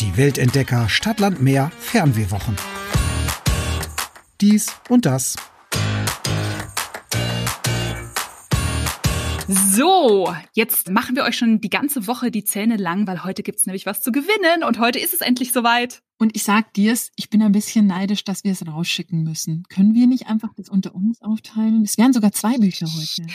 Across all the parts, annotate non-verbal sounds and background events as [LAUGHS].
Die Weltentdecker Stadtland Meer Fernwehwochen. Dies und das. So, jetzt machen wir euch schon die ganze Woche die Zähne lang, weil heute gibt's nämlich was zu gewinnen und heute ist es endlich soweit. Und ich sag dir's, ich bin ein bisschen neidisch, dass wir es rausschicken müssen. Können wir nicht einfach das unter uns aufteilen? Es wären sogar zwei Bücher heute.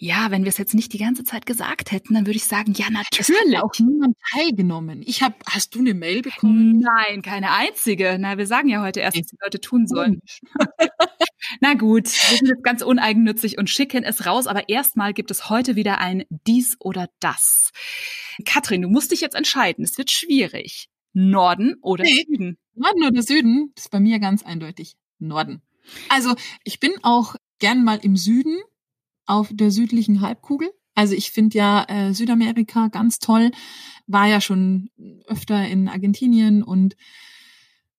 Ja, wenn wir es jetzt nicht die ganze Zeit gesagt hätten, dann würde ich sagen, ja, Es hat natürlich. auch niemand teilgenommen. Ich habe, hast du eine Mail bekommen? Nein, keine einzige. Na, wir sagen ja heute erst, was die Leute tun sollen. [LAUGHS] Na gut, wir sind jetzt ganz uneigennützig und schicken es raus, aber erstmal gibt es heute wieder ein dies oder das. Katrin, du musst dich jetzt entscheiden. Es wird schwierig. Norden oder Nee. Süden? Norden oder Süden? Das ist bei mir ganz eindeutig Norden. Also ich bin auch gern mal im Süden auf der südlichen Halbkugel. Also ich finde ja äh, Südamerika ganz toll. War ja schon öfter in Argentinien und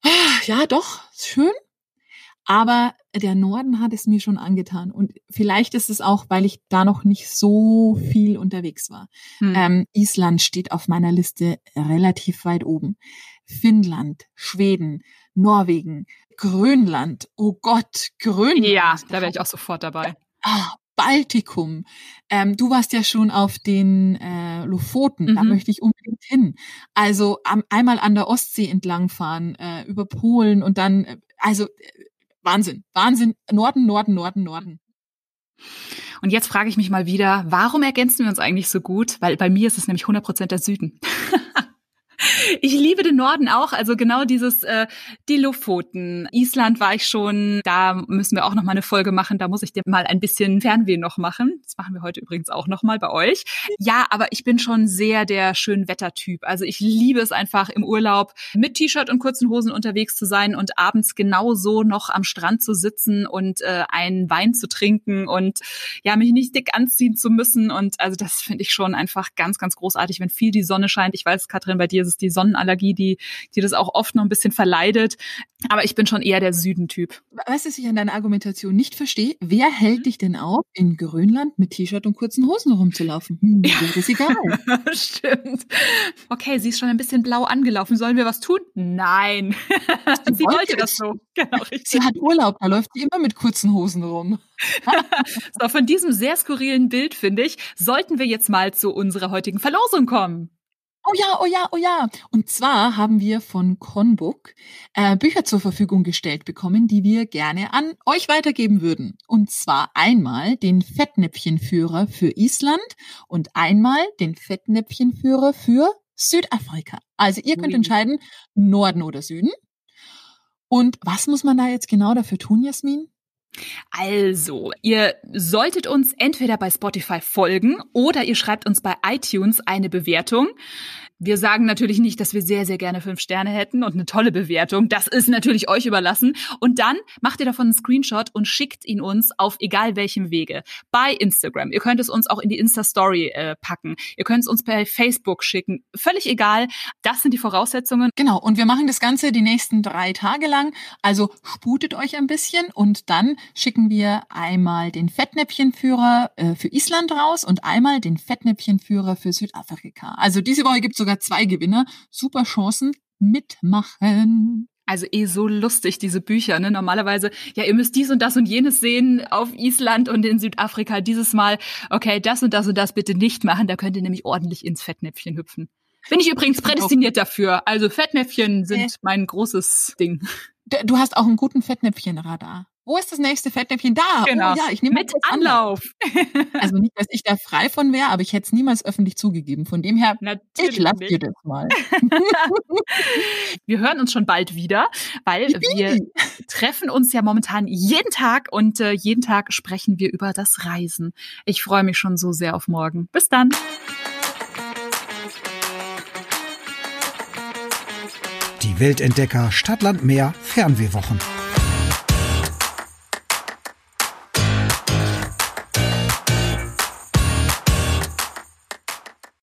ah, ja, doch, schön. Aber der Norden hat es mir schon angetan. Und vielleicht ist es auch, weil ich da noch nicht so viel unterwegs war. Hm. Ähm, Island steht auf meiner Liste relativ weit oben. Finnland, Schweden, Norwegen, Grönland. Oh Gott, Grönland. ja, da wäre ich auch sofort dabei. Ah, Baltikum. Ähm, du warst ja schon auf den äh, Lofoten. Da Mhm. möchte ich unbedingt hin. Also am, einmal an der Ostsee entlangfahren, äh, über Polen und dann, äh, also äh, Wahnsinn, Wahnsinn. Norden, Norden, Norden, Norden. Und jetzt frage ich mich mal wieder, warum ergänzen wir uns eigentlich so gut? Weil bei mir ist es nämlich 100% der Süden. [LAUGHS] [LAUGHS] Ich liebe den Norden auch, also genau dieses äh, die Lofoten. Island war ich schon, da müssen wir auch noch mal eine Folge machen, da muss ich dir mal ein bisschen Fernweh noch machen. Das machen wir heute übrigens auch noch mal bei euch. Ja, aber ich bin schon sehr der Schönwettertyp. Also ich liebe es einfach im Urlaub mit T-Shirt und kurzen Hosen unterwegs zu sein und abends genauso noch am Strand zu sitzen und äh, einen Wein zu trinken und ja, mich nicht dick anziehen zu müssen. Und also das finde ich schon einfach ganz, ganz großartig, wenn viel die Sonne scheint. Ich weiß, Katrin, bei dir ist die Sonnenallergie, die, die das auch oft noch ein bisschen verleidet. Aber ich bin schon eher der Südentyp. Weißt du, was ich an deiner Argumentation nicht verstehe? Wer hält dich denn auf, in Grönland mit T-Shirt und kurzen Hosen rumzulaufen? Hm, ist es egal. [LAUGHS] Stimmt. Okay, sie ist schon ein bisschen blau angelaufen. Sollen wir was tun? Nein. [LAUGHS] sie wollte wollte das so. Genau, richtig. Sie hat Urlaub, da läuft sie immer mit kurzen Hosen rum. [LAUGHS] So, von diesem sehr skurrilen Bild, finde ich, sollten wir jetzt mal zu unserer heutigen Verlosung kommen. Oh ja, oh ja, oh ja. Und zwar haben wir von Conbook äh, Bücher zur Verfügung gestellt bekommen, die wir gerne an euch weitergeben würden. Und zwar einmal den Fettnäpfchenführer für Island und einmal den Fettnäpfchenführer für Südafrika. Also ihr könnt entscheiden, Norden oder Süden. Und was muss man da jetzt genau dafür tun, Jasmin? Also, ihr solltet uns entweder bei Spotify folgen oder ihr schreibt uns bei iTunes eine Bewertung. Wir sagen natürlich nicht, dass wir sehr, sehr gerne fünf Sterne hätten und eine tolle Bewertung. Das ist natürlich euch überlassen. Und dann macht ihr davon einen Screenshot und schickt ihn uns auf egal welchem Wege. Bei Instagram. Ihr könnt es uns auch in die Insta-Story äh, packen. Ihr könnt es uns bei Facebook schicken. Völlig egal. Das sind die Voraussetzungen. Genau, und wir machen das Ganze die nächsten drei Tage lang. Also sputet euch ein bisschen und dann schicken wir einmal den Fettnäpfchenführer äh, für Island raus und einmal den Fettnäpfchenführer für Südafrika. Also diese Woche gibt es sogar zwei Gewinner. Super Chancen. Mitmachen. Also eh so lustig, diese Bücher. Ne? Normalerweise, ja, ihr müsst dies und das und jenes sehen auf Island und in Südafrika. Dieses Mal, okay, das und das und das bitte nicht machen. Da könnt ihr nämlich ordentlich ins Fettnäpfchen hüpfen. Bin ich übrigens prädestiniert dafür. Also Fettnäpfchen sind Äh. mein großes Ding. Du hast auch einen guten Fettnäpfchenradar. Wo ist das nächste Fettnäpfchen? Da. Genau. Oh ja, ich nehme mal Mit kurz Anlauf. [LAUGHS] Also nicht, dass ich da frei von wäre, aber ich hätte es niemals öffentlich zugegeben. Von dem her, ich Natürlich lasse nicht. dir das mal. [LAUGHS] Wir hören uns schon bald wieder, weil wir treffen uns ja momentan jeden Tag und äh, jeden Tag sprechen wir über das Reisen. Ich freue mich schon so sehr auf morgen. Bis dann. Die Weltentdecker Stadtland Meer Fernwehwochen.